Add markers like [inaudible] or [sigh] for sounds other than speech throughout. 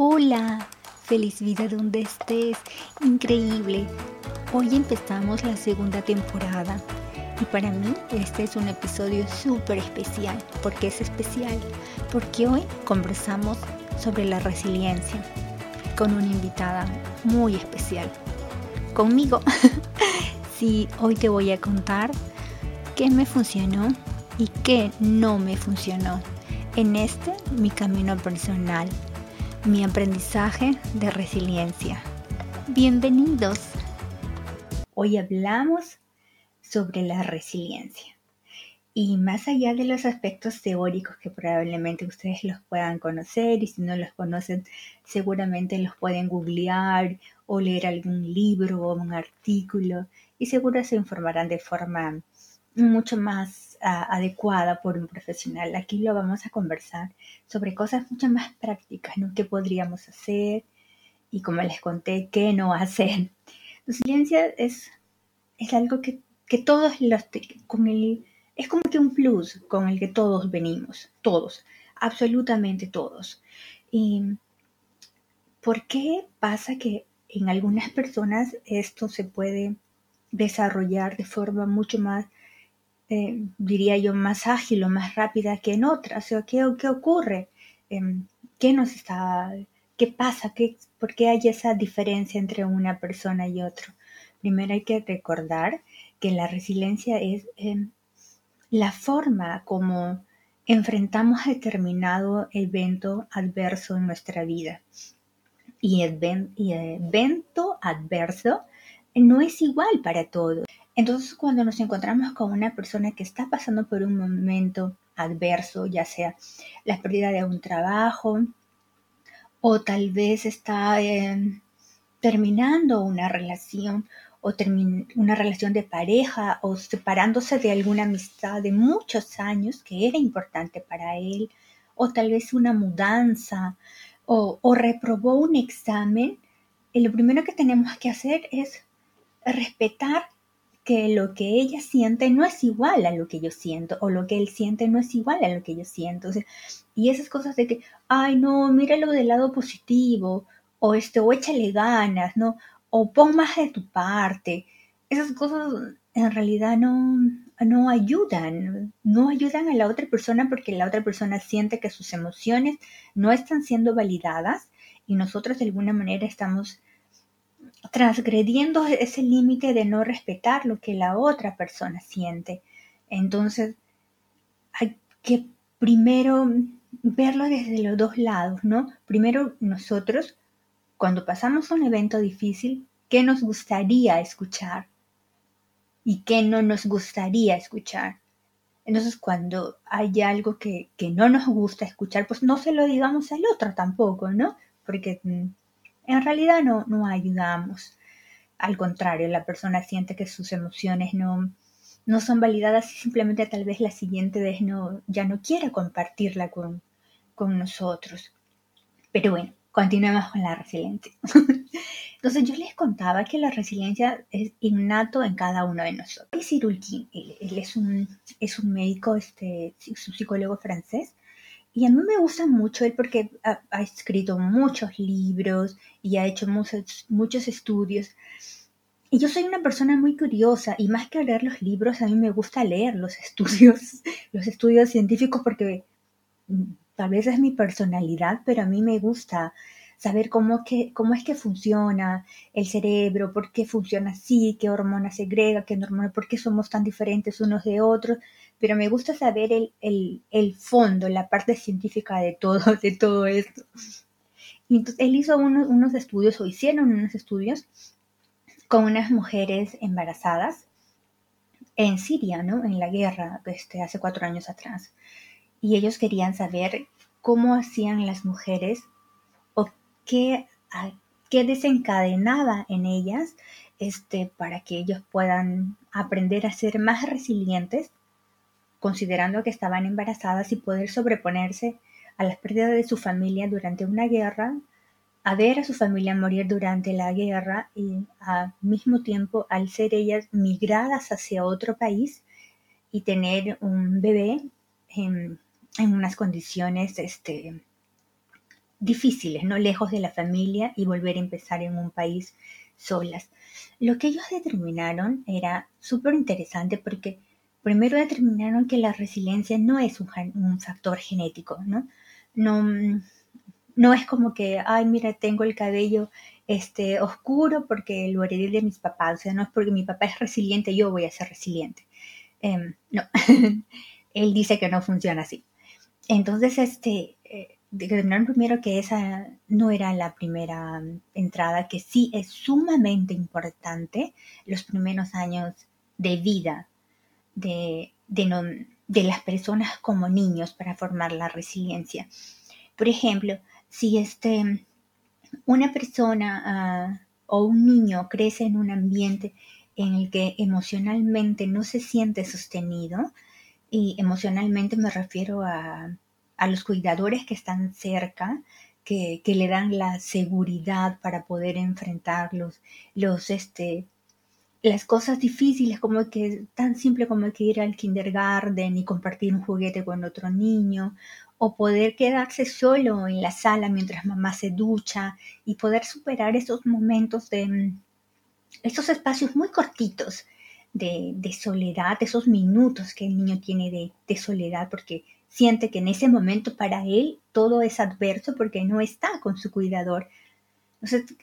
Hola, feliz vida donde estés, increíble. Hoy empezamos la segunda temporada y para mí este es un episodio súper especial. ¿Por qué es especial? Porque hoy conversamos sobre la resiliencia con una invitada muy especial. Conmigo. [laughs] sí, hoy te voy a contar qué me funcionó y qué no me funcionó en este mi camino personal mi aprendizaje de resiliencia. Bienvenidos. Hoy hablamos sobre la resiliencia. Y más allá de los aspectos teóricos que probablemente ustedes los puedan conocer y si no los conocen seguramente los pueden googlear o leer algún libro o un artículo y seguro se informarán de forma mucho más adecuada por un profesional. Aquí lo vamos a conversar sobre cosas mucho más prácticas, ¿no? ¿Qué podríamos hacer? Y como les conté, ¿qué no hacer? Resiliencia es, es algo que, que todos los, con el, es como que un plus con el que todos venimos, todos, absolutamente todos. ¿Y por qué pasa que en algunas personas esto se puede desarrollar de forma mucho más eh, diría yo, más ágil o más rápida que en otras. O ¿qué, ¿Qué ocurre? Em, ¿Qué está, qué pasa? ¿Qué, ¿Por qué hay esa diferencia entre una persona y otro? Primero hay que recordar que la resiliencia es em, la forma como enfrentamos determinado evento adverso en nuestra vida. Y evento adverso no es igual para todos. Entonces, cuando nos encontramos con una persona que está pasando por un momento adverso, ya sea la pérdida de un trabajo o tal vez está em, terminando una relación o una relación de pareja o separándose de alguna amistad de muchos años que era importante para él o tal vez una mudanza o, o reprobó un examen, lo primero que tenemos que hacer es respetar que lo que ella siente no es igual a lo que yo siento, o lo que él siente no es igual a lo que yo siento. y esas cosas de que, ay, no, míralo del lado positivo, o este, o échale ganas, ¿no? O pon más de tu parte. Esas cosas en realidad no, no ayudan, no ayudan a la otra persona porque la otra persona siente que sus emociones no están siendo validadas y nosotros de alguna manera estamos transgrediendo ese límite de no respetar lo que la otra persona siente. Entonces, hay que primero verlo desde los dos lados, ¿no? Primero nosotros, cuando pasamos un evento difícil, ¿qué nos gustaría escuchar? ¿Y qué no nos gustaría escuchar? Entonces, cuando hay algo que, que no nos gusta escuchar, pues no se lo digamos al otro tampoco, ¿no? Porque mm, en realidad no, no ayudamos. Al contrario, la persona siente que sus emociones no, no son validadas y simplemente tal vez la siguiente vez no, ya no quiere compartirla con, con nosotros. Pero bueno, continuemos con la resiliencia. [laughs] Entonces yo les contaba que la resiliencia es innato en cada uno de nosotros. Cyrulkin, él, él, es, un, es un médico, este, es un psicólogo francés, y a mí me gusta mucho él porque ha, escrito muchos libros y ha hecho muchos, muchos estudios. Y yo soy una persona muy curiosa y más que leer los libros, a mí me gusta leer los estudios, [laughs] los estudios científicos porque tal vez es mi personalidad, pero a mí me gusta saber cómo, que, cómo es que funciona el cerebro, por qué funciona así, qué hormona segrega, qué hormona, por qué somos tan diferentes unos de otros pero me gusta saber el, fondo, la parte científica de todo, [laughs] de todo esto. Entonces él hizo unos, estudios, o hicieron unos estudios, con unas mujeres embarazadas en Siria, ¿no? En la guerra, este, hace cuatro años atrás. Y ellos querían saber cómo hacían las mujeres o qué, qué desencadenaba en ellas este, para que ellos puedan aprender a ser más resilientes considerando que estaban embarazadas y poder sobreponerse a las pérdidas de su familia durante una guerra, a ver a su familia morir durante la guerra y al mismo tiempo al ser ellas migradas hacia otro país y tener un bebé en, unas condiciones este, difíciles, ¿no? Lejos de la familia y volver a empezar en un país solas. Lo que ellos determinaron era súper interesante porque primero determinaron que la resiliencia no es un, un, factor genético, ¿no? No, no es como que, ay, mira, tengo el cabello este, oscuro porque lo heredé de mis papás, o sea, no es porque mi papá es resiliente, yo voy a ser resiliente. Em, no, [laughs] él dice que no funciona así. Entonces, este, eh, determinaron primero que esa no era la primera entrada, que sí es sumamente importante los primeros años de vida de, de, de las personas como niños para formar la resiliencia. Por ejemplo, si este, una persona ah, o un niño crece en un ambiente en el que emocionalmente no se siente sostenido, y emocionalmente me refiero a, a los cuidadores que están cerca, que, que, le dan la seguridad para poder enfrentar los, los, este, las cosas difíciles, como que tan simple como que ir al kindergarten y compartir un juguete con otro niño, o poder quedarse solo en la sala mientras mamá se ducha y poder superar esos momentos de mm, esos espacios muy cortitos de, soledad, esos minutos que el niño tiene de, de soledad, porque siente que en ese momento para él todo es adverso porque no está con su cuidador. Entonces,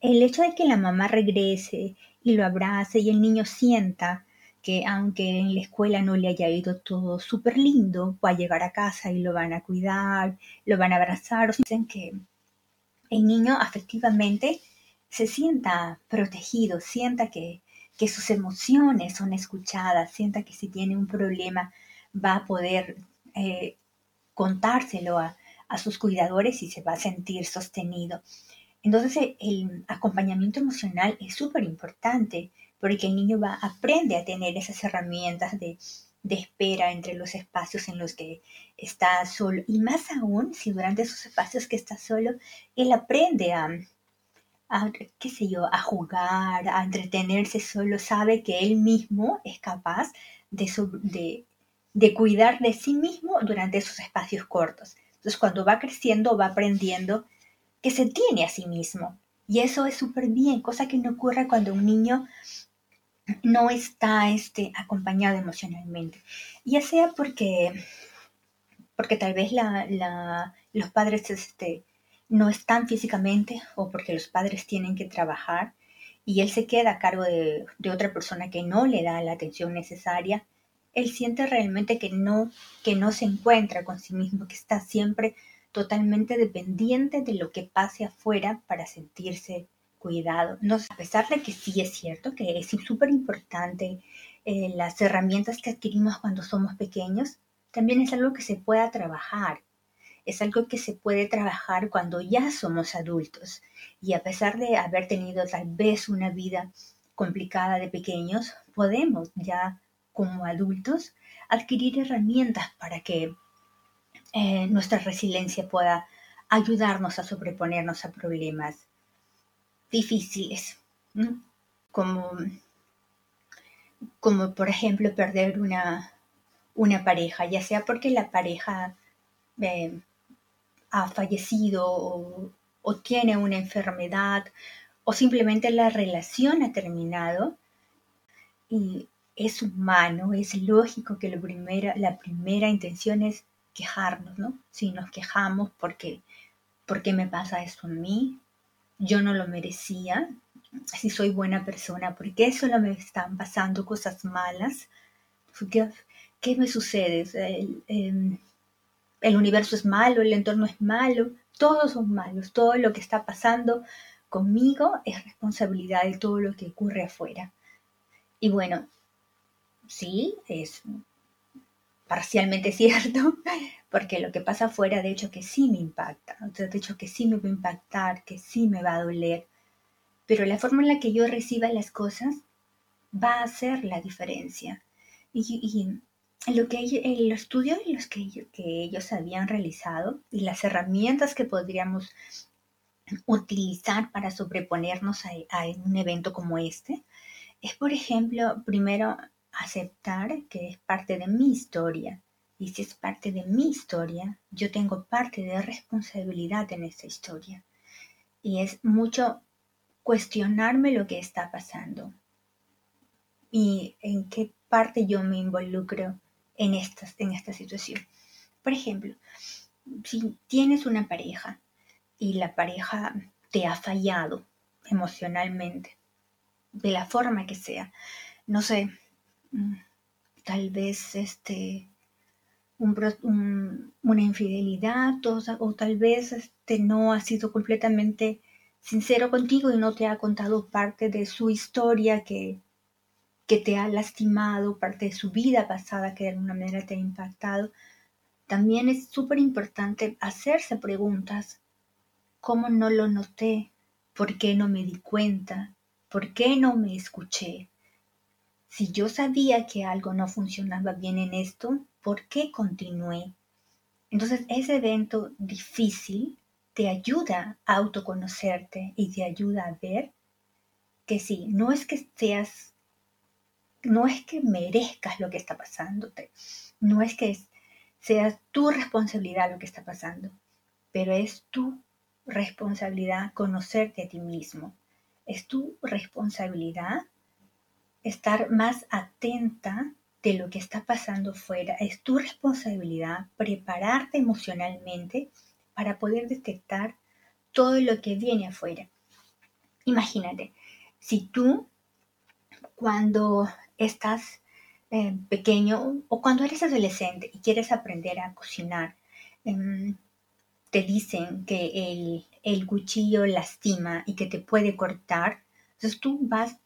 el hecho de que la mamá regrese y lo abrace y el niño sienta que aunque en la escuela no le haya ido todo súper lindo, va a llegar a casa y lo van a cuidar, lo van a abrazar, o dicen que el niño afectivamente se sienta protegido, sienta que, que sus emociones son escuchadas, sienta que si tiene un problema va a poder eh, contárselo a, a sus cuidadores y se va a sentir sostenido. Entonces el acompañamiento emocional es súper importante porque el niño va, aprende a tener esas herramientas de, espera entre los espacios en los que está solo. Y más aún, si durante esos espacios que está solo, él aprende a, qué sé yo, a jugar, a entretenerse solo, sabe que él mismo es capaz de, de cuidar de sí mismo durante esos espacios cortos. Entonces, cuando va creciendo, va aprendiendo que se tiene a sí mismo. Y eso es súper bien, cosa que no ocurre cuando un niño no está este, acompañado emocionalmente. Ya sea porque, porque tal vez la, los padres este, no están físicamente o porque los padres tienen que trabajar y él se queda a cargo de, de, otra persona que no le da la atención necesaria, él siente realmente que no, que no se encuentra con sí mismo, que está siempre totalmente dependiente de lo que pase afuera para sentirse cuidado. No, a pesar de que sí es cierto que es súper importante eh, las herramientas que adquirimos cuando somos pequeños, también es algo que se pueda trabajar. Es algo que se puede trabajar cuando ya somos adultos. Y a pesar de haber tenido tal vez una vida complicada de pequeños, podemos ya como adultos adquirir herramientas para que eh, nuestra resiliencia pueda ayudarnos a sobreponernos a problemas difíciles, como, como por ejemplo perder una, una pareja, ya sea porque la pareja eh, ha fallecido o, tiene una enfermedad o simplemente la relación ha terminado. Y es humano, es lógico que primera, la primera intención es quejarnos, ¿no? Si nos quejamos porque, ¿por qué me pasa esto a mí? yo no lo merecía, si soy buena persona, porque solo me están pasando cosas malas, ¿qué, qué me sucede? El, em, el, universo es malo, el entorno es malo, todos son malos, todo lo que está pasando conmigo es responsabilidad de todo lo que ocurre afuera. Y bueno, sí, es parcialmente [laughs] cierto, porque lo que pasa afuera, de hecho, que sí me impacta, de hecho, que sí me va a impactar, que sí me va a doler, pero la forma en la que yo reciba las cosas va a hacer la diferencia. Y, lo que el estudio los que, ellos, habían realizado y las herramientas que podríamos utilizar para sobreponernos a un evento como este, es, por ejemplo, primero aceptar que es parte de mi historia, Y si es parte de mi historia, yo tengo parte de responsabilidad en esa historia. Y es mucho cuestionarme lo que está pasando y en qué parte yo me involucro en, en esta situación. Por ejemplo, si tienes una pareja y la pareja te ha fallado emocionalmente, de la forma que sea, no sé, tal vez este, una infidelidad o, tal vez este, no ha sido completamente sincero contigo y no te ha contado parte de su historia que, que te ha lastimado, parte de su vida pasada que de alguna manera te ha impactado. También es súper importante hacerse preguntas. ¿Cómo no lo noté? ¿Por qué no me di cuenta? ¿Por qué no me escuché? Si yo sabía que algo no funcionaba bien en esto, ¿por qué continué? Entonces ese evento difícil te ayuda a autoconocerte y te ayuda a ver que sí, no es que seas, no es que merezcas lo que está pasándote, no es que sea tu responsabilidad lo que está pasando, pero es tu responsabilidad conocerte a ti mismo, es tu responsabilidad estar más atenta de lo que está pasando fuera. Es tu responsabilidad prepararte emocionalmente para poder detectar todo lo que viene afuera. Imagínate, si tú cuando estás eh, pequeño o cuando eres adolescente y quieres aprender a cocinar, em, te dicen que el, el cuchillo lastima y que te puede cortar, entonces tú vas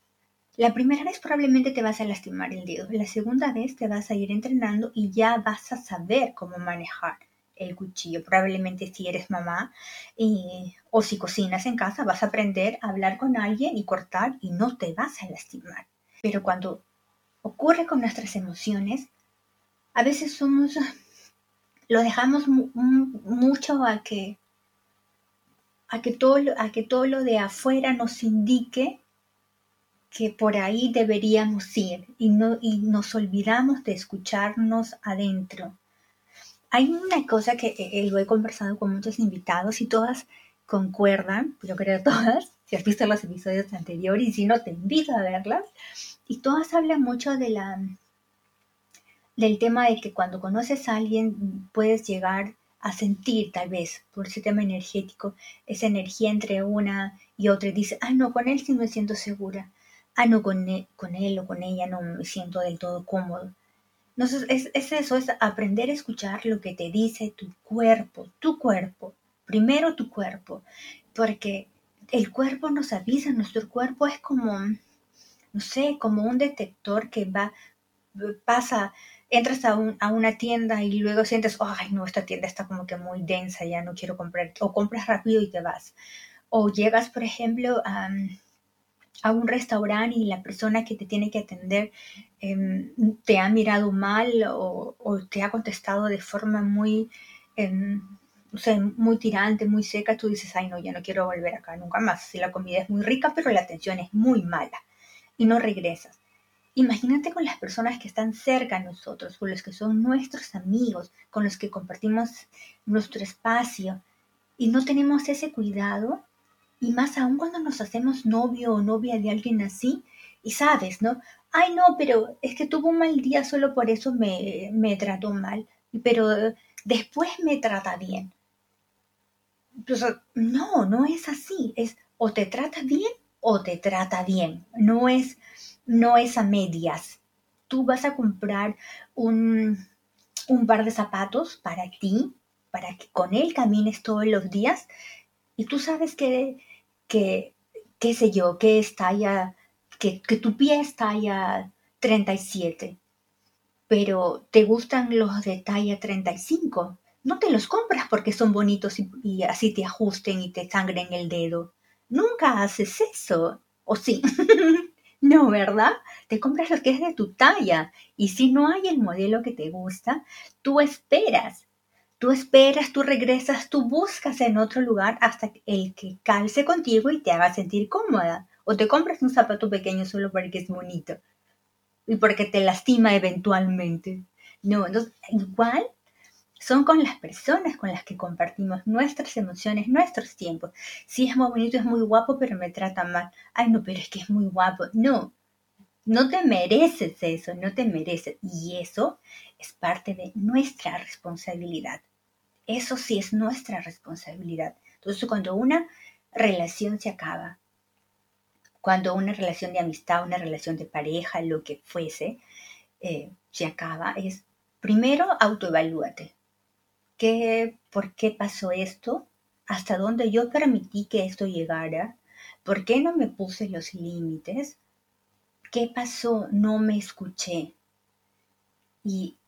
la primera vez probablemente te vas a lastimar el dedo, la segunda vez te vas a ir entrenando y ya vas a saber cómo manejar el cuchillo. Probablemente si eres mamá y, o si cocinas en casa vas a aprender a hablar con alguien y cortar y no te vas a lastimar. Pero cuando ocurre con nuestras emociones, a veces somos, lo dejamos mucho a que, a que, todo, a que todo lo de afuera nos indique que por ahí deberíamos ir y, no, y nos olvidamos de escucharnos adentro. Hay una cosa que eh, eh, lo he conversado con muchos invitados y todas concuerdan, yo creo todas, [laughs] si has visto los episodios anteriores y si no te invito a verlas, y todas hablan mucho de la del tema de que cuando conoces a alguien puedes llegar a sentir tal vez por ese tema energético esa energía entre una y otra y dice, ah no, con él sí me siento segura, ah, no, con él, con él o con ella no me siento del todo cómodo. Entonces, es, es, eso, es aprender a escuchar lo que te dice tu cuerpo, tu cuerpo, primero tu cuerpo, porque el cuerpo nos avisa, nuestro cuerpo es como, no sé, como un detector que va, pasa, entras a, un, a una tienda y luego sientes, ay, no, esta tienda está como que muy densa, ya no quiero comprar, o compras rápido y te vas. O llegas, por ejemplo, a a un restaurante y la persona que te tiene que atender em, te ha mirado mal o, te ha contestado de forma muy, em, muy tirante, muy seca, tú dices, ay no, ya no quiero volver acá nunca más. Si la comida es muy rica, pero la atención es muy mala y no regresas. Imagínate con las personas que están cerca a nosotros, con los que son nuestros amigos, con los que compartimos nuestro espacio y no tenemos ese cuidado y más aún cuando nos hacemos novio o novia de alguien así, y sabes, ¿no? Ay, no, pero es que tuvo un mal día, solo por eso me, me trató mal, pero después me trata bien. No, no es así, es o te trata bien o te trata bien, no es, no es a medias. Tú vas a comprar un, un par de zapatos para ti, para que con él camines todos los días, y tú sabes que que, qué sé yo, que es talla, que, que tu pie es talla 37, pero te gustan los de talla 35. No te los compras porque son bonitos y, así te ajusten y te sangren el dedo. Nunca haces eso. ¿O sí? [laughs] no, ¿verdad? Te compras lo que es de tu talla. Y si no hay el modelo que te gusta, tú esperas Tú esperas, tú regresas, tú buscas en otro lugar hasta el que calce contigo y te haga sentir cómoda. O te compras un zapato pequeño solo porque es bonito y porque te lastima eventualmente. No, entonces igual son con las personas con las que compartimos nuestras emociones, nuestros tiempos. Si es muy bonito, es muy guapo, pero me trata mal. Ay, no, pero es que es muy guapo. No, no te mereces eso, no te mereces. Y eso es parte de nuestra responsabilidad. Eso sí es nuestra responsabilidad. Entonces, cuando una relación se acaba, cuando una relación de amistad, una relación de pareja, lo que fuese, eh, se acaba, es primero autoevalúate. ¿Qué, ¿Por qué pasó esto? ¿Hasta dónde yo permití que esto llegara? ¿Por qué no me puse los límites? ¿Qué pasó? No me escuché. Y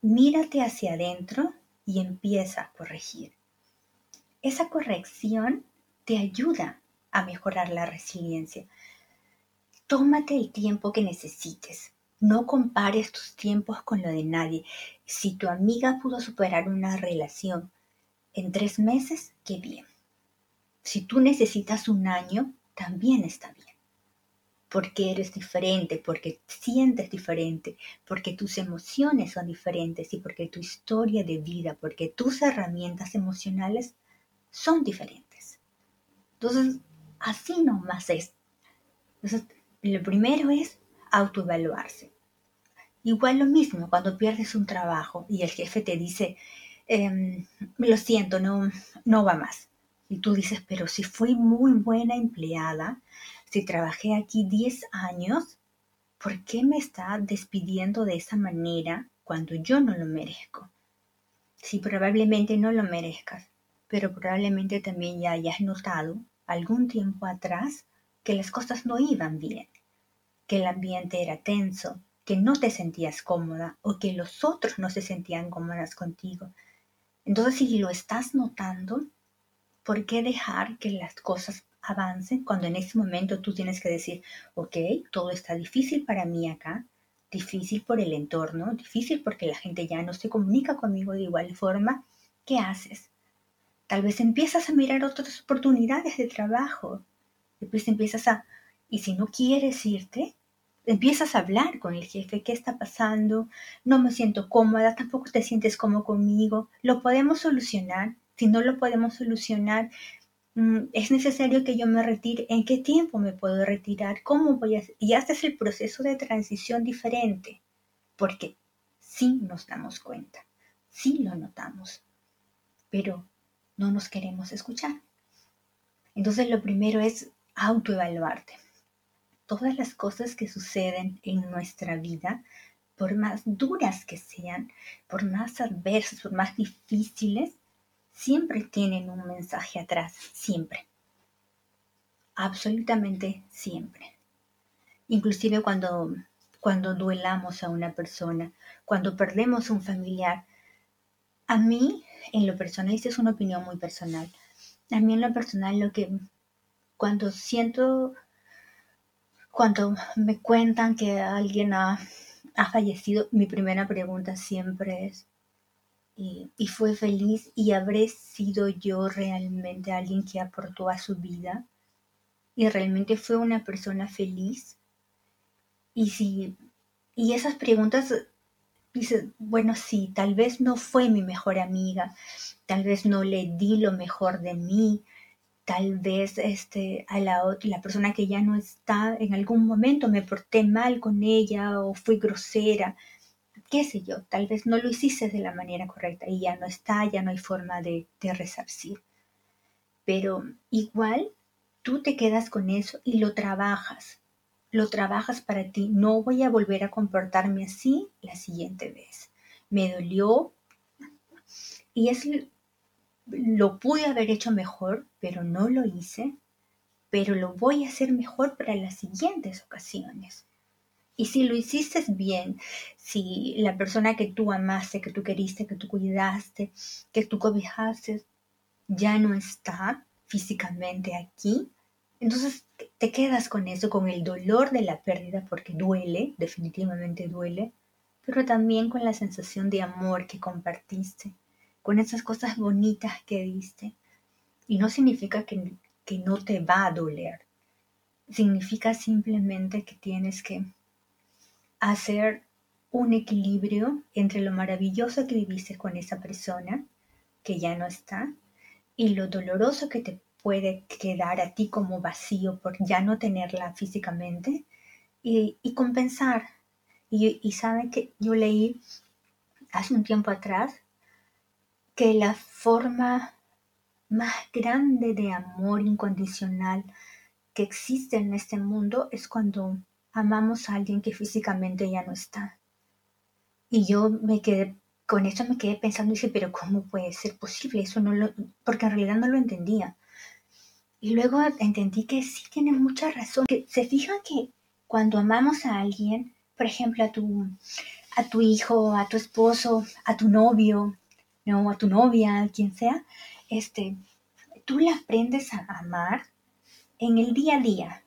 mírate hacia adentro y empieza a corregir. Esa corrección te ayuda a mejorar la resiliencia. Tómate el tiempo que necesites. No compares tus tiempos con lo de nadie. Si tu amiga pudo superar una relación en tres meses, qué bien. Si tú necesitas un año, también está bien. Porque eres diferente, porque sientes diferente, porque tus emociones son diferentes y porque tu historia de vida, porque tus herramientas emocionales son diferentes. Entonces, así nomás es. Entonces, lo primero es autoevaluarse. Igual lo mismo cuando pierdes un trabajo y el jefe te dice, em, lo siento, no, no va más. Y tú dices, pero si fui muy buena empleada, si trabajé aquí 10 años, ¿por qué me está despidiendo de esa manera cuando yo no lo merezco? Si probablemente no lo merezcas, pero probablemente también ya hayas notado algún tiempo atrás que las cosas no iban bien, que el ambiente era tenso, que no te sentías cómoda o que los otros no se sentían cómodas contigo. Entonces, si lo estás notando, ¿por qué dejar que las cosas avancen cuando en ese momento tú tienes que decir, ok, todo está difícil para mí acá, difícil por el entorno, difícil porque la gente ya no se comunica conmigo de igual forma, ¿qué haces? Tal vez empiezas a mirar otras oportunidades de trabajo, después empiezas a, y si no quieres irte, empiezas a hablar con el jefe, ¿qué está pasando? No me siento cómoda, tampoco te sientes cómodo conmigo, lo podemos solucionar. Si no lo podemos solucionar, es necesario que yo me retire. ¿En qué tiempo me puedo retirar? ¿Cómo voy a? Y haces el proceso de transición diferente, porque sí nos damos cuenta, sí lo notamos, pero no nos queremos escuchar. Entonces lo primero es autoevaluarte todas las cosas que suceden en nuestra vida, por más duras que sean, por más adversas, por más difíciles, siempre tienen un mensaje atrás, siempre. Absolutamente siempre. Inclusive cuando, cuando duelamos a una persona, cuando perdemos un familiar. A mí, en lo personal, esta es una opinión muy personal, a mí en lo personal lo que cuando siento cuando me cuentan que alguien ha, fallecido, mi primera pregunta siempre es, ¿y, fue feliz? ¿Y habré sido yo realmente alguien que aportó a su vida? ¿Y realmente fue una persona feliz? Y si, y esas preguntas, bueno, sí, tal vez no fue mi mejor amiga, tal vez no le di lo mejor de mí, tal vez este, a la, la persona que ya no está, en algún momento me porté mal con ella o fui grosera, qué sé yo, tal vez no lo hiciste de la manera correcta y ya no está, ya no hay forma de, de resarcir. Pero igual tú te quedas con eso y lo trabajas, lo trabajas para ti. No voy a volver a comportarme así la siguiente vez. Me dolió y es lo pude haber hecho mejor, pero no lo hice, pero lo voy a hacer mejor para las siguientes ocasiones. Y si lo hiciste bien, si la persona que tú amaste, que tú queriste, que tú cuidaste, que tú cobijaste, ya no está físicamente aquí, entonces te quedas con eso, con el dolor de la pérdida, porque duele, definitivamente duele, pero también con la sensación de amor que compartiste con esas cosas bonitas que diste. Y no significa que, que no te va a doler. Significa simplemente que tienes que hacer un equilibrio entre lo maravilloso que viviste con esa persona que ya no está y lo doloroso que te puede quedar a ti como vacío por ya no tenerla físicamente y, compensar. Y, y saben que yo leí hace un tiempo atrás que la forma más grande de amor incondicional que existe en este mundo es cuando amamos a alguien que físicamente ya no está. Y yo me quedé, con eso me quedé pensando y dije, pero ¿cómo puede ser posible? Eso no lo, porque en realidad no lo entendía. Y luego entendí que sí tiene mucha razón. Que se fijan que cuando amamos a alguien, por ejemplo, a tu, a tu hijo, a tu esposo, a tu novio, no, a tu novia, a quien sea, este, tú le aprendes a amar en el día a día,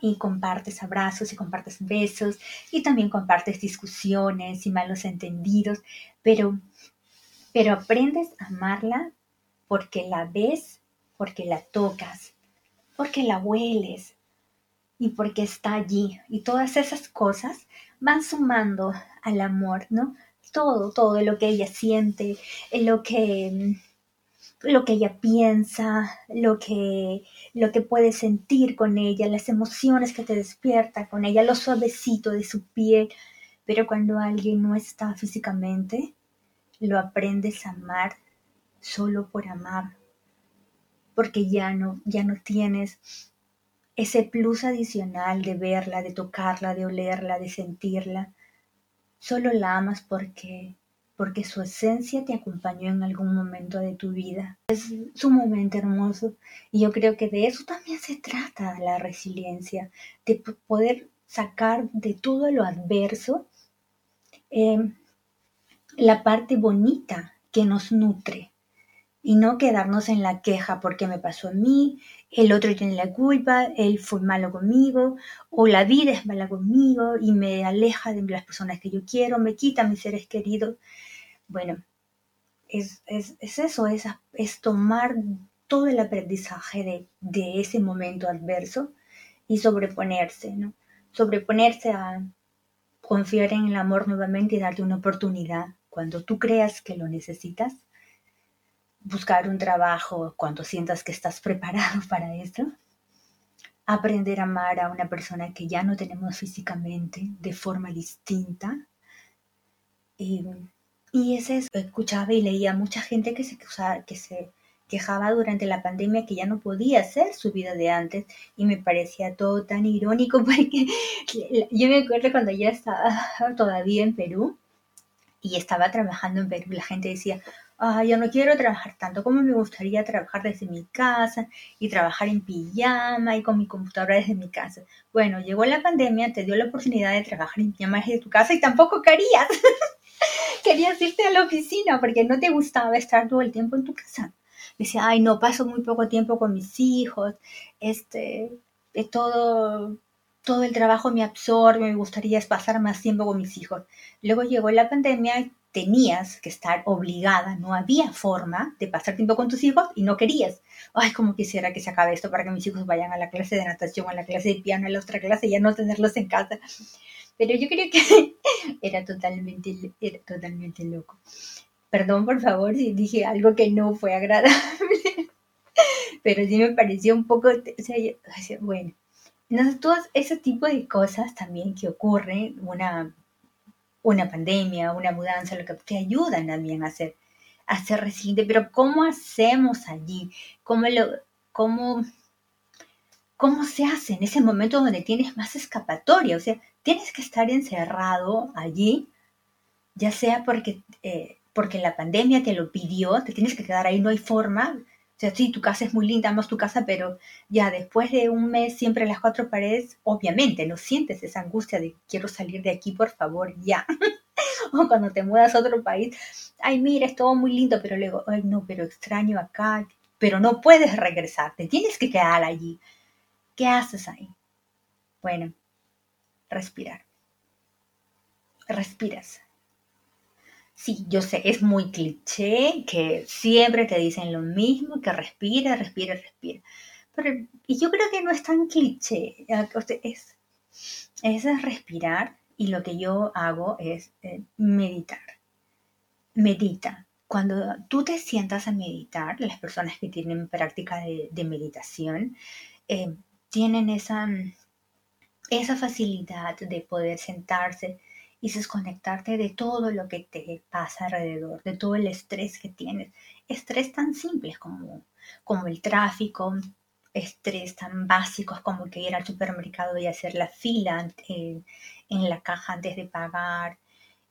Y compartes abrazos y compartes besos y también compartes discusiones y malos entendidos, pero, pero aprendes a amarla porque la ves, porque la tocas, porque la hueles y porque está allí. Y todas esas cosas van sumando al amor, ¿no? Todo, todo lo que ella siente, lo que lo que ella piensa, lo que, lo que puede sentir con ella, las emociones que te despierta con ella, lo suavecito de su piel. Pero cuando alguien no está físicamente, lo aprendes a amar solo por amar, porque ya no, ya no tienes ese plus adicional de verla, de tocarla, de olerla, de sentirla. Solo la amas porque porque su esencia te acompañó en algún momento de tu vida. Es sumamente hermoso y yo creo que de eso también se trata la resiliencia, de poder sacar de todo lo adverso em, la parte bonita que nos nutre y no quedarnos en la queja porque me pasó a mí, el otro tiene la culpa, él fue malo conmigo, o la vida es mala conmigo y me aleja de las personas que yo quiero, me quita mis seres queridos. Bueno, es, eso, es, es, tomar todo el aprendizaje de, de, ese momento adverso y sobreponerse, ¿no? Sobreponerse a confiar en el amor nuevamente y darte una oportunidad cuando tú creas que lo necesitas. Buscar un trabajo cuando sientas que estás preparado [laughs] para eso. Aprender a amar a una persona que ya no tenemos físicamente de forma distinta. Y y ese escuchaba y leía mucha gente que se, que se quejaba durante la pandemia que ya no podía hacer su vida de antes y me parecía todo tan irónico [laughs] porque yo me acuerdo cuando ya estaba todavía en Perú y estaba trabajando en Perú, la gente decía, ah, yo no quiero trabajar tanto como me gustaría trabajar desde mi casa y trabajar en pijama y con mi computadora desde mi casa. Bueno, llegó la pandemia, te dio la oportunidad de trabajar en pijama desde tu casa y tampoco querías. [laughs] querías irte a la oficina porque no te gustaba estar todo el tiempo en tu casa. Decía, ay, no, paso muy poco tiempo con mis hijos, este, todo, todo el trabajo me absorbe, me gustaría pasar más tiempo con mis hijos. Luego llegó la pandemia, tenías que estar obligada, no había forma de pasar tiempo con tus hijos y no querías. Ay, como quisiera que se acabe esto para que mis hijos vayan a la clase de natación, a la clase de piano, a la otra clase y ya no tenerlos en casa. Pero yo creo que [laughs] era totalmente, era totalmente loco. Perdón, por favor, si dije algo que no fue agradable. [laughs] Pero sí me pareció un poco, bueno. Entonces, todo ese tipo de cosas también que ocurren, una, una pandemia, una mudanza, lo que te ayudan también a ser, a ser resiliente. Pero ¿cómo hacemos allí? ¿Cómo lo, cómo, cómo se hace en ese momento donde tienes más escapatoria? O sea, tienes que estar encerrado allí, ya sea porque, eh, porque la pandemia te lo pidió, te tienes que quedar ahí, no hay forma. O sea, sí, tu casa es muy linda, amas tu casa, pero ya después de un mes siempre las cuatro paredes, obviamente no sientes esa angustia de quiero salir de aquí, por favor, ya. [laughs] o cuando te mudas a otro país, ay, mira, es todo muy lindo, pero luego, ay, no, pero extraño acá, pero no puedes regresar, te tienes que quedar allí. ¿Qué haces ahí? Bueno, respirar. Respiras. Sí, yo sé, es muy cliché que siempre te dicen lo mismo, que respira, respira, respira. Pero y yo creo que no es tan cliché. Es, es respirar y lo que yo hago es eh, meditar. Medita. Cuando tú te sientas a meditar, las personas que tienen práctica de, meditación eh, tienen esa, esa facilidad de poder sentarse y desconectarte de todo lo que te pasa alrededor, de todo el estrés que tienes. Estrés tan simples como, como el tráfico, estrés tan básicos como que ir al supermercado y hacer la fila en, la caja antes de pagar.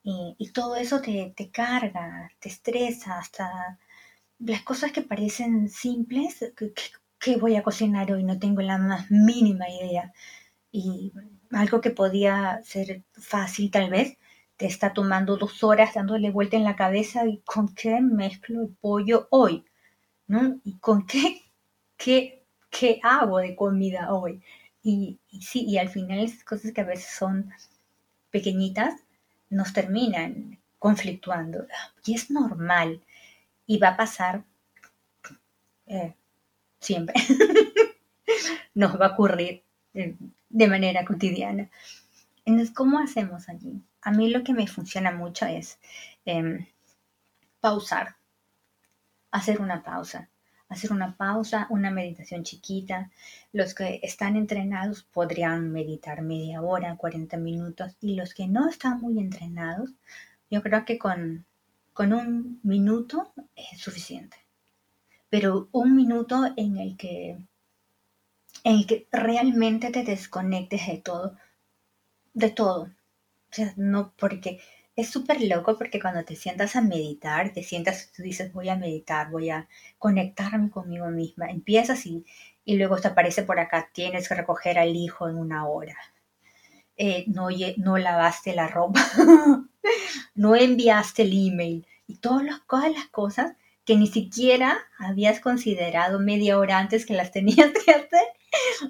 Y, todo eso te, carga, te estresa, hasta las cosas que parecen simples, que, voy a cocinar hoy? No tengo la más mínima idea. Y algo que podía ser fácil tal vez, te está tomando dos horas dándole vuelta en la cabeza y con qué mezclo el pollo hoy, ¿no? Y con qué, qué ¿qué hago de comida hoy? Y, sí, y al final esas cosas que a veces son pequeñitas nos terminan conflictuando. Y es normal. Y va a pasar eh, siempre. [laughs] nos va a ocurrir eh, de manera cotidiana. Entonces, ¿cómo hacemos allí? A mí lo que me funciona mucho es em, pausar, hacer una pausa hacer una pausa, una meditación chiquita. Los que están entrenados podrían meditar media hora, 40 minutos y los que no están muy entrenados, yo creo que con, con un minuto es suficiente. Pero un minuto en el que en el que realmente te desconectes de todo, de todo. O sea, no porque es súper loco porque cuando te sientas a meditar, te sientas, tú dices, voy a meditar, voy a conectarme conmigo misma, empiezas y, y luego te aparece por acá, tienes que recoger al hijo en una hora. Eh, no, no lavaste la ropa, [laughs] no enviaste el email y todas las, todas las cosas que ni siquiera habías considerado media hora antes que las tenías que hacer,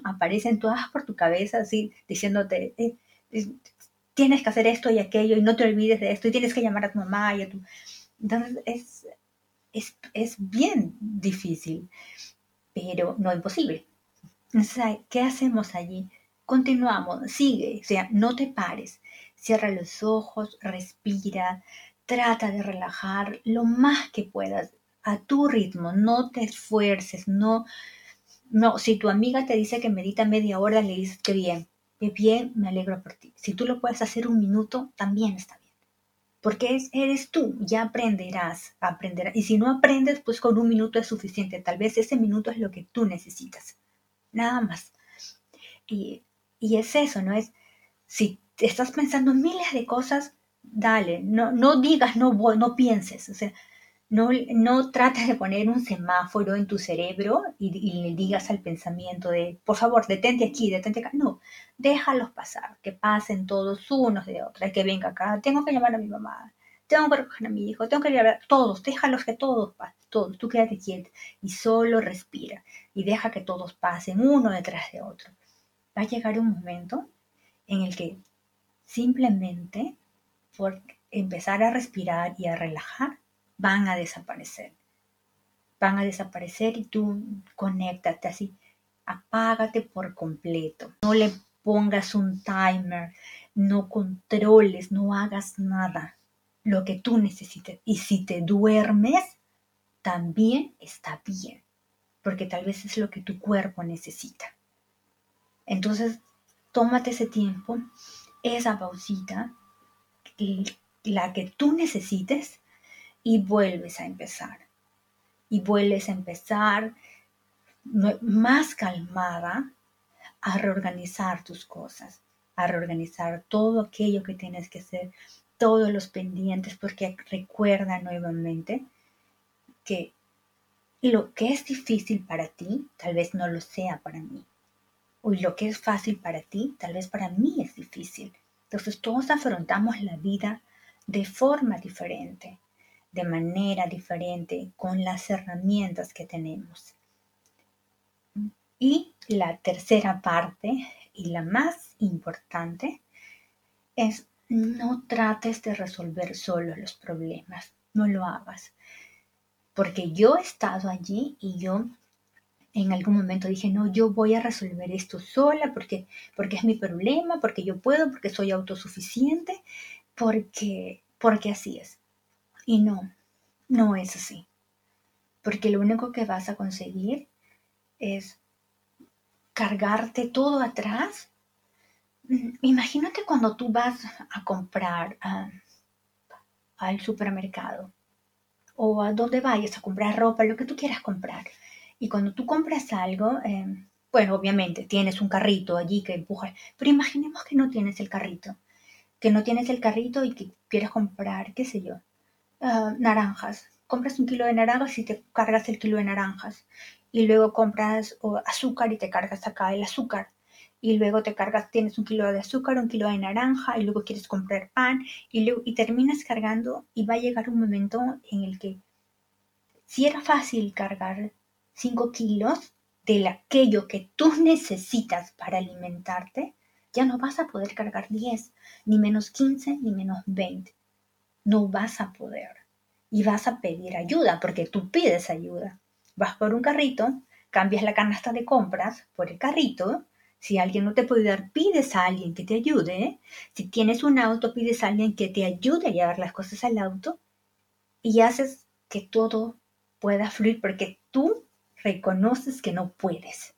aparecen todas por tu cabeza así diciéndote, eh, tienes que hacer esto y aquello y no te olvides de esto y tienes que llamar a tu mamá y a tu... Entonces es, es, es bien difícil, pero no imposible. Entonces, ¿qué hacemos allí? Continuamos, sigue, o sea, no te pares, cierra los ojos, respira, trata de relajar lo más que puedas a tu ritmo, no te esfuerces, no, no, si tu amiga te dice que medita media hora, le dices que bien, de bien, me alegro por ti. Si tú lo puedes hacer un minuto, también está bien. Porque eres tú, ya aprenderás, aprenderás. Y si no aprendes, pues con un minuto es suficiente. Tal vez ese minuto es lo que tú necesitas. Nada más. Y, y es eso, ¿no? Es, si estás pensando en miles de cosas, dale, no, no digas, no, no pienses. O sea, no, no trates de poner un semáforo en tu cerebro y, le digas al pensamiento de, por favor, detente aquí, detente acá. No, déjalos pasar, que pasen todos unos de otros, que venga acá, tengo que llamar a mi mamá, tengo que recoger a mi hijo, tengo que llamar a todos, déjalos que todos pasen, todos, tú quédate quieto y solo respira y deja que todos pasen uno detrás de otro. Va a llegar un momento en el que simplemente por empezar a respirar y a relajar, van a desaparecer. Van a desaparecer y tú conéctate así, apágate por completo. No le pongas un timer, no controles, no hagas nada. Lo que tú necesites. Y si te duermes, también está bien, porque tal vez es lo que tu cuerpo necesita. Entonces, tómate ese tiempo, esa pausita, la que tú necesites y vuelves a empezar. Y vuelves a empezar más calmada a reorganizar tus cosas, a reorganizar todo aquello que tienes que hacer, todos los pendientes, porque recuerda nuevamente que lo que es difícil para ti, tal vez no lo sea para mí. O lo que es fácil para ti, tal vez para mí es difícil. Entonces todos afrontamos la vida de forma diferente de manera diferente con las herramientas que tenemos. Y la tercera parte y la más importante es no trates de resolver solo los problemas, no lo hagas. Porque yo he estado allí y yo en algún momento dije, no, yo voy a resolver esto sola porque, porque es mi problema, porque yo puedo, porque soy autosuficiente, porque, porque así es. Y no, no es así. Porque lo único que vas a conseguir es cargarte todo atrás. Mm, imagínate cuando tú vas a comprar al supermercado o a donde vayas a comprar ropa, lo que tú quieras comprar y cuando tú compras algo, em, bueno, obviamente tienes un carrito allí que empujas, pero imaginemos que no tienes el carrito, que no tienes el carrito y que quieres comprar, qué sé yo, ah, naranjas. Compras un kilo de naranjas y te cargas el kilo de naranjas. Y luego compras azúcar y te cargas acá el azúcar. Y luego te cargas, tienes un kilo de azúcar, un kilo de naranja, y luego quieres comprar pan, y, luego, y terminas cargando, y va a llegar un momento en el que si era fácil cargar 5 kilos de aquello que tú necesitas para alimentarte, ya no vas a poder cargar 10, ni menos 15, ni menos 20. No vas a poder. Y vas a pedir ayuda, porque tú pides ayuda. Vas por un carrito, cambias la canasta de compras por el carrito. Si alguien no te puede dar, pides a alguien que te ayude. Si tienes un auto, pides a alguien que te ayude a llevar las cosas al auto. Y haces que todo pueda fluir, porque tú reconoces que no puedes.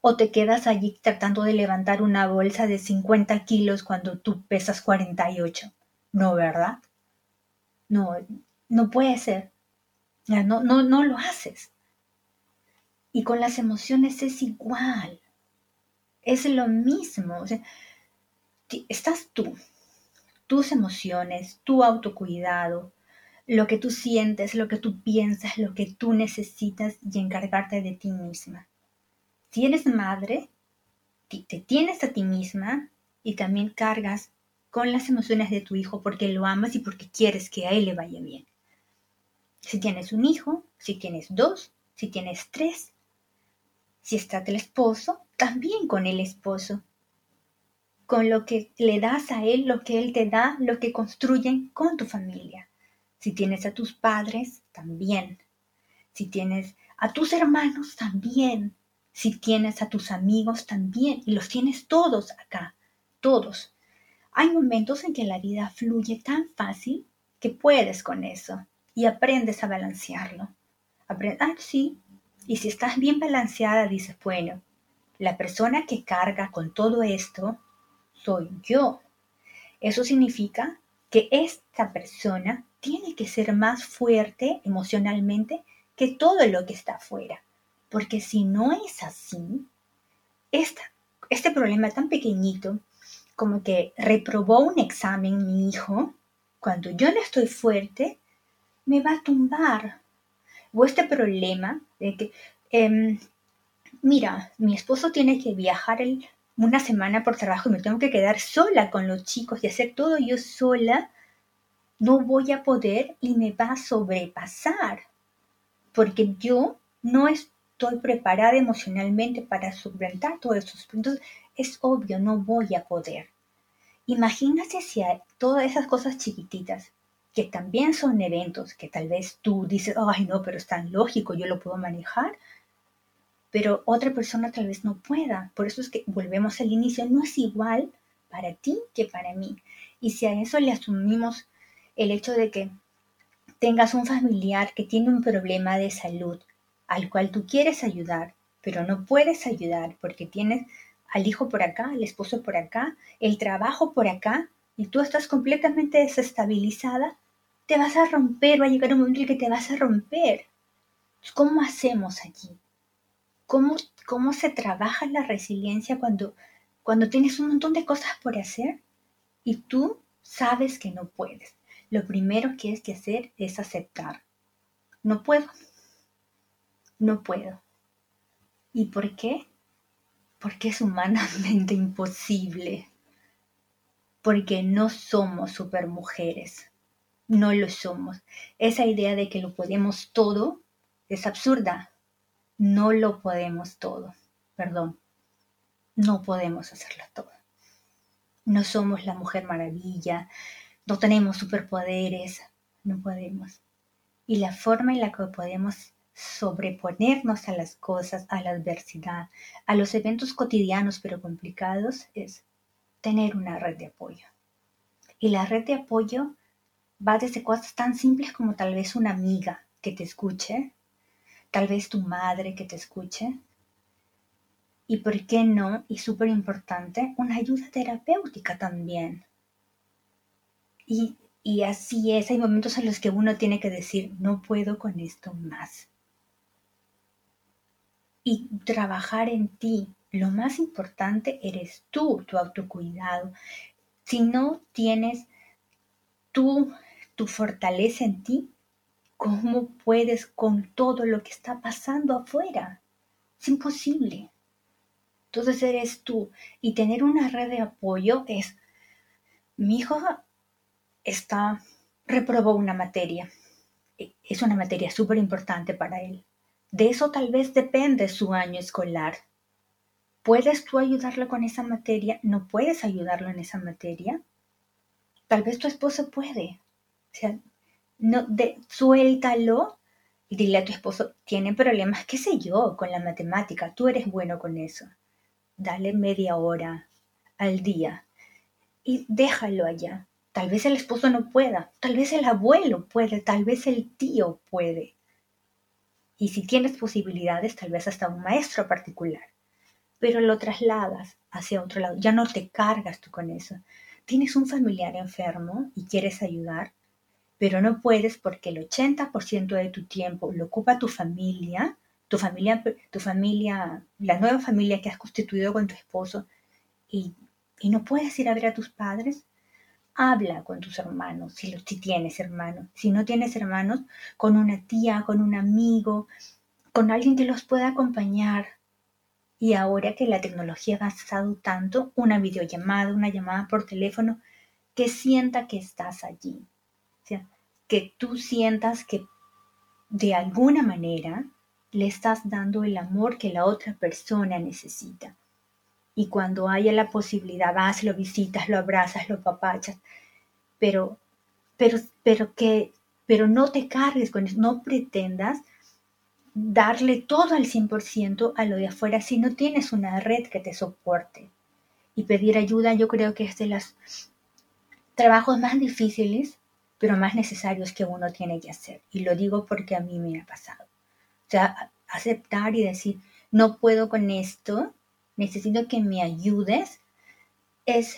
O te quedas allí tratando de levantar una bolsa de 50 kilos cuando tú pesas 48. No, ¿verdad? No, no puede ser. No, no, no lo haces. Y con las emociones es igual. Es lo mismo. Estás tú, tus emociones, tu autocuidado, lo que tú sientes, lo que tú piensas, lo que tú necesitas y encargarte de ti misma. Si eres madre, te tienes a ti misma y también cargas con las emociones de tu hijo porque lo amas y porque quieres que a él le vaya bien. Si tienes un hijo, si tienes dos, si tienes tres, si está el esposo, también con el esposo. Con lo que le das a él, lo que él te da, lo que construyen con tu familia. Si tienes a tus padres, también. Si tienes a tus hermanos, también. Si tienes a tus amigos, también. Y los tienes todos acá, todos. Hay momentos en que la vida fluye tan fácil que puedes con eso y aprendes a balancearlo. ah, sí. Y si estás bien balanceada, dices, bueno, la persona que carga con todo esto soy yo. Eso significa que esta persona tiene que ser más fuerte emocionalmente que todo lo que está afuera. Porque si no es así, este problema tan pequeñito, como que reprobó un examen mi hijo, cuando yo no estoy fuerte, me va a tumbar. O este problema de que, em, mira, mi esposo tiene que viajar el, una semana por trabajo y me tengo que quedar sola con los chicos y hacer todo yo sola, no voy a poder y me va a sobrepasar, porque yo no estoy preparada emocionalmente para solventar todos esos puntos. Es obvio, no voy a poder. Imagínate si hay todas esas cosas chiquititas, que también son eventos, que tal vez tú dices, ay no, pero es tan lógico, yo lo puedo manejar, pero otra persona tal vez no pueda. Por eso es que volvemos al inicio, no es igual para ti que para mí. Y si a eso le asumimos el hecho de que tengas un familiar que tiene un problema de salud al cual tú quieres ayudar, pero no puedes ayudar porque tienes al hijo por acá, al esposo por acá, el trabajo por acá, y tú estás completamente desestabilizada, te vas a romper, va a llegar un momento en que te vas a romper. ¿Cómo hacemos allí? ¿Cómo, cómo se trabaja la resiliencia cuando, cuando tienes un montón de cosas por hacer y tú sabes que no puedes? Lo primero que es que hacer es aceptar. No puedo. No puedo. ¿Y por qué? Porque es humanamente imposible. Porque no somos supermujeres. No lo somos. Esa idea de que lo podemos todo es absurda. No lo podemos todo. Perdón. No podemos hacerlo todo. No somos la mujer maravilla, no tenemos superpoderes, no podemos. Y la forma en la que podemos sobreponernos a las cosas, a la adversidad, a los eventos cotidianos pero complicados, es tener una red de apoyo. Y la red de apoyo va desde cosas tan simples como tal vez una amiga que te escuche, tal vez tu madre que te escuche, y por qué no, y súper importante, una ayuda terapéutica también. Y, y así es, hay momentos en los que uno tiene que decir, no puedo con esto más. Y trabajar en ti. Lo más importante eres tú, tu autocuidado. Si no tienes tú, tu fortaleza en ti, ¿cómo puedes con todo lo que está pasando afuera? Es imposible. Entonces eres tú. Y tener una red de apoyo es, mi hijo está, reprobó una materia. Es una materia súper importante para él. De eso tal vez depende su año escolar. ¿Puedes tú ayudarlo con esa materia? ¿No puedes ayudarlo en esa materia? Tal vez tu esposo puede. O sea, no, suéltalo y dile a tu esposo, tiene problemas, qué sé yo, con la matemática, tú eres bueno con eso dale media hora al día y déjalo allá. Tal vez el esposo no pueda, tal vez el abuelo puede, tal vez el tío puede. Y si tienes posibilidades, tal vez hasta un maestro particular. Pero lo trasladas hacia otro lado, ya no te cargas tú con eso. Tienes un familiar enfermo y quieres ayudar, pero no puedes porque el 80% de tu tiempo lo ocupa tu familia tu familia, tu familia, la nueva familia que has constituido con tu esposo y, no puedes ir a ver a tus padres, habla con tus hermanos, si, si tienes hermanos. Si no tienes hermanos, con una tía, con un amigo, con alguien que los pueda acompañar. Y ahora que la tecnología ha avanzado tanto, una videollamada, una llamada por teléfono, que sienta que estás allí. O sea, que tú sientas que de alguna manera le estás dando el amor que la otra persona necesita. Y cuando haya la posibilidad, vas, lo visitas, lo abrazas, lo papachas, pero, pero, pero que, pero no te cargues con eso, no pretendas darle todo al 100% a lo de afuera si no tienes una red que te soporte. Y pedir ayuda yo creo que es de los trabajos más difíciles, pero más necesarios que uno tiene que hacer. Y lo digo porque a mí me ha pasado sea, aceptar y decir, no puedo con esto, necesito que me ayudes, es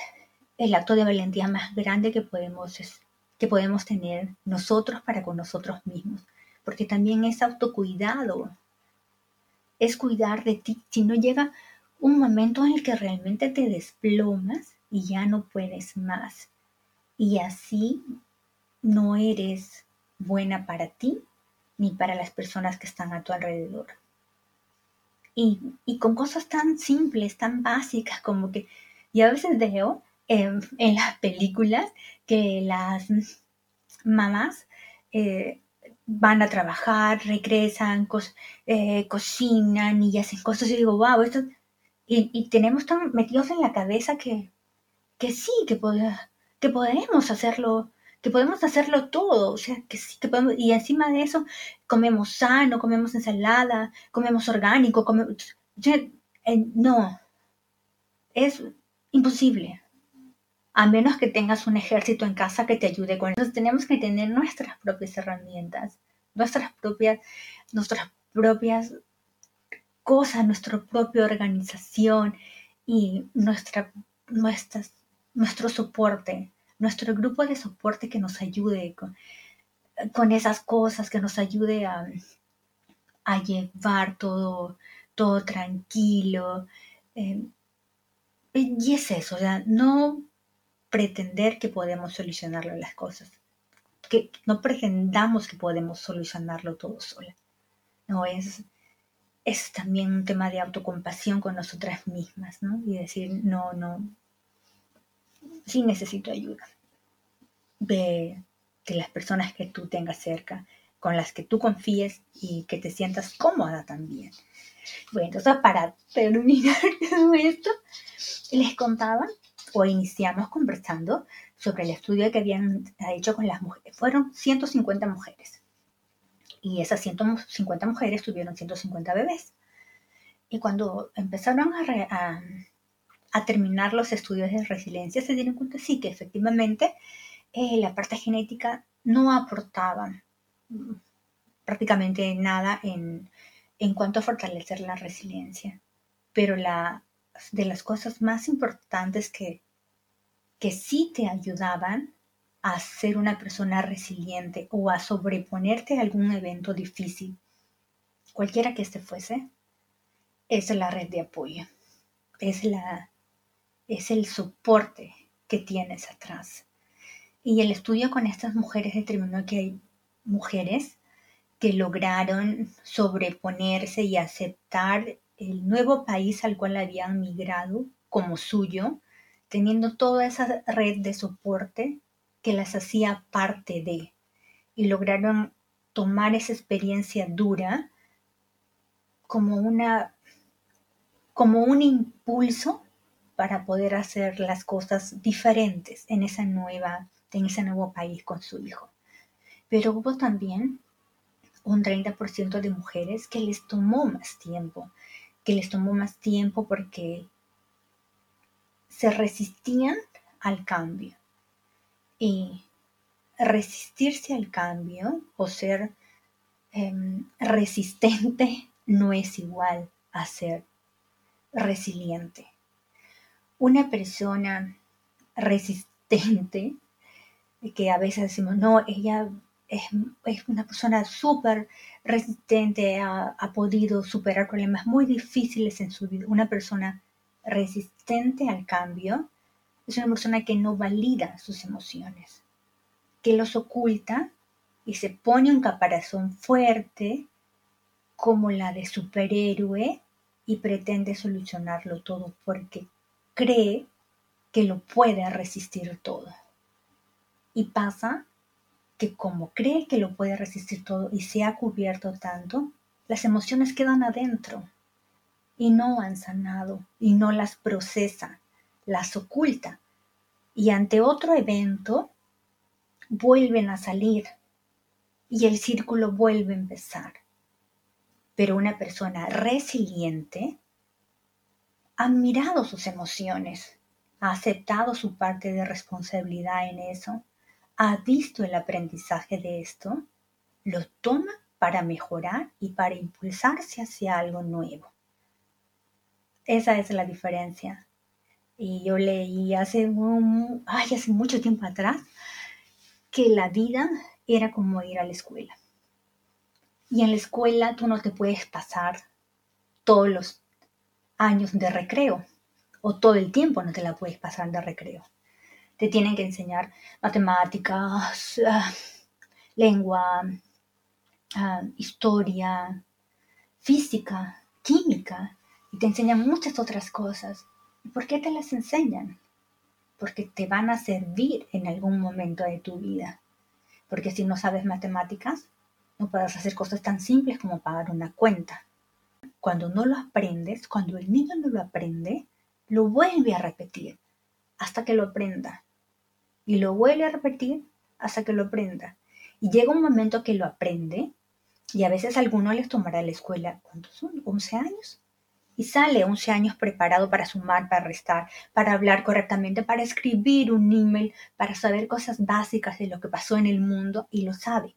el acto de valentía más grande que podemos, que podemos tener nosotros para con nosotros mismos. Porque también es autocuidado, es cuidar de ti. Si no llega un momento en el que realmente te desplomas y ya no puedes más. Y así no eres buena para ti ni para las personas que están a tu alrededor. Y, con cosas tan simples, tan básicas como que, y a veces veo en, las películas que las mamás eh, van a trabajar, regresan, eh, cocinan y hacen cosas y digo, wow, esto... Y, tenemos tan metidos en la cabeza que, que sí, que, que podemos hacerlo que podemos hacerlo todo, o sea, que sí, que podemos, y encima de eso comemos sano, comemos ensalada, comemos orgánico, comemos, eh, no, es imposible, a menos que tengas un ejército en casa que te ayude con eso. Tenemos que tener nuestras propias herramientas, nuestras propias, nuestras propias cosas, nuestra propia organización y nuestra, nuestras, nuestro soporte nuestro grupo de soporte que nos ayude con, esas cosas, que nos ayude a, llevar todo, todo tranquilo. Em, y es eso, o sea, no pretender que podemos solucionarlo las cosas, que no pretendamos que podemos solucionarlo todo sola. No, es, es también un tema de autocompasión con nosotras mismas, ¿no? Y decir, no, no, sí necesito ayuda de, las personas que tú tengas cerca, con las que tú confíes y que te sientas cómoda también. Bueno, entonces para terminar [laughs] todo esto, les contaba o iniciamos conversando sobre el estudio que habían hecho con las mujeres. Fueron 150 mujeres. Y esas 150 mujeres tuvieron 150 bebés. Y cuando empezaron a, terminar los estudios de resiliencia, se dieron cuenta, sí, que efectivamente eh, la parte genética no aportaba prácticamente nada en, en cuanto a fortalecer la resiliencia. Pero la, de las cosas más importantes que, que sí te ayudaban a ser una persona resiliente o a sobreponerte a algún evento difícil, cualquiera que este fuese, es la red de apoyo, es, la, es el soporte que tienes atrás. Y el estudio con estas mujeres determinó que hay mujeres que lograron sobreponerse y aceptar el nuevo país al cual habían migrado como suyo, teniendo toda esa red de soporte que las hacía parte de, y lograron tomar esa experiencia dura como una como un impulso para poder hacer las cosas diferentes en esa nueva en ese nuevo país con su hijo. Pero hubo también un 30% de mujeres que les tomó más tiempo, que les tomó más tiempo porque se resistían al cambio. Y resistirse al cambio o ser em, resistente no es igual a ser resiliente. Una persona resistente, que a veces decimos, no, ella es, una persona súper resistente, ha, ha, podido superar problemas muy difíciles en su vida. Una persona resistente al cambio es una persona que no valida sus emociones, que los oculta y se pone un caparazón fuerte como la de superhéroe y pretende solucionarlo todo porque cree que lo puede resistir todo. Y pasa que como cree que lo puede resistir todo y se ha cubierto tanto, las emociones quedan adentro y no han sanado y no las procesa, las oculta. Y ante otro evento vuelven a salir y el círculo vuelve a empezar. Pero una persona resiliente ha mirado sus emociones, ha aceptado su parte de responsabilidad en eso ha visto el aprendizaje de esto, lo toma para mejorar y para impulsarse hacia algo nuevo. Esa es la diferencia. Y yo leí hace, hace mucho tiempo atrás que la vida era como ir a la escuela. Y en la escuela tú no te puedes pasar todos los años de recreo o todo el tiempo no te la puedes pasar de recreo te tienen que enseñar matemáticas, ah, lengua, ah, historia, física, química, y te enseñan muchas otras cosas. ¿Y por qué te las enseñan? Porque te van a servir en algún momento de tu vida. Porque si no sabes matemáticas, no puedes hacer cosas tan simples como pagar una cuenta. Cuando no lo aprendes, cuando el niño no lo aprende, lo vuelve a repetir hasta que lo aprenda y lo vuelve a repetir hasta que lo aprenda. Y llega un momento que lo aprende y a veces a algunos les tomará la escuela, ¿cuántos son? ¿11 años? Y sale 11 años preparado para sumar, para restar, para hablar correctamente, para escribir un email, para saber cosas básicas de lo que pasó en el mundo y lo sabe.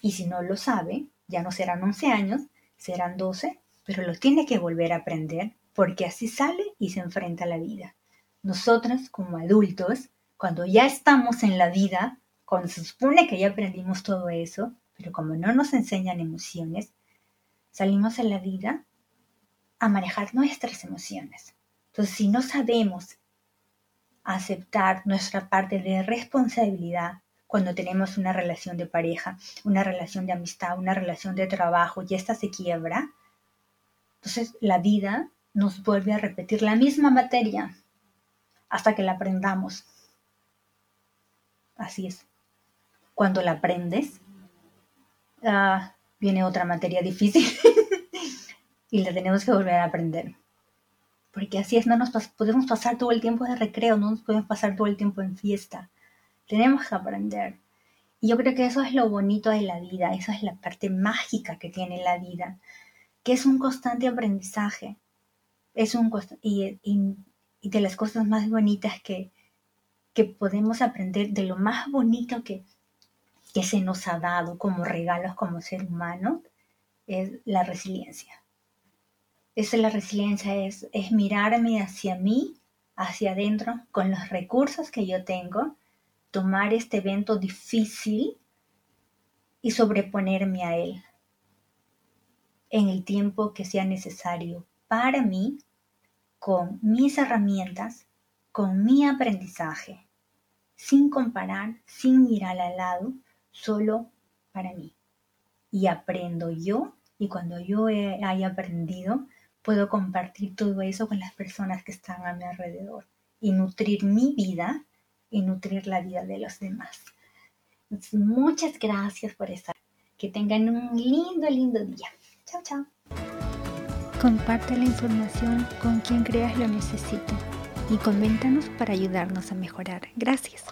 Y si no lo sabe, ya no serán 11 años, serán 12, pero lo tiene que volver a aprender porque así sale y se enfrenta a la vida nosotros como adultos, cuando ya estamos en la vida, cuando se supone que ya aprendimos todo eso, pero como no nos enseñan emociones, salimos en la vida a manejar nuestras emociones. Entonces, si no sabemos aceptar nuestra parte de responsabilidad cuando tenemos una relación de pareja, una relación de amistad, una relación de trabajo y esta se quiebra, entonces la vida nos vuelve a repetir la misma materia hasta que la aprendamos. Así es. Cuando la aprendes, ah, viene otra materia difícil [laughs] y la tenemos que volver a aprender. Porque así es, no nos podemos pasar todo el tiempo de recreo, no nos podemos pasar todo el tiempo en fiesta. Tenemos que aprender. Y yo creo que eso es lo bonito de la vida, esa es la parte mágica que tiene la vida, que es un constante aprendizaje. Es un y, y, de las cosas más bonitas que, que podemos aprender, de lo más bonito que, que se nos ha dado como regalos como ser humano, es la resiliencia. Esa es la resiliencia, es, es mirarme hacia mí, hacia adentro, con los recursos que yo tengo, tomar este evento difícil y sobreponerme a él en el tiempo que sea necesario para mí, con mis herramientas, con mi aprendizaje, sin comparar, sin mirar al lado, solo para mí. Y aprendo yo y cuando yo haya aprendido, puedo compartir todo eso con las personas que están a mi alrededor y nutrir mi vida y nutrir la vida de los demás. Muchas gracias por estar. Que tengan un lindo, lindo día. Chao, chao. Comparte la información con quien creas lo necesite y coméntanos para ayudarnos a mejorar. Gracias.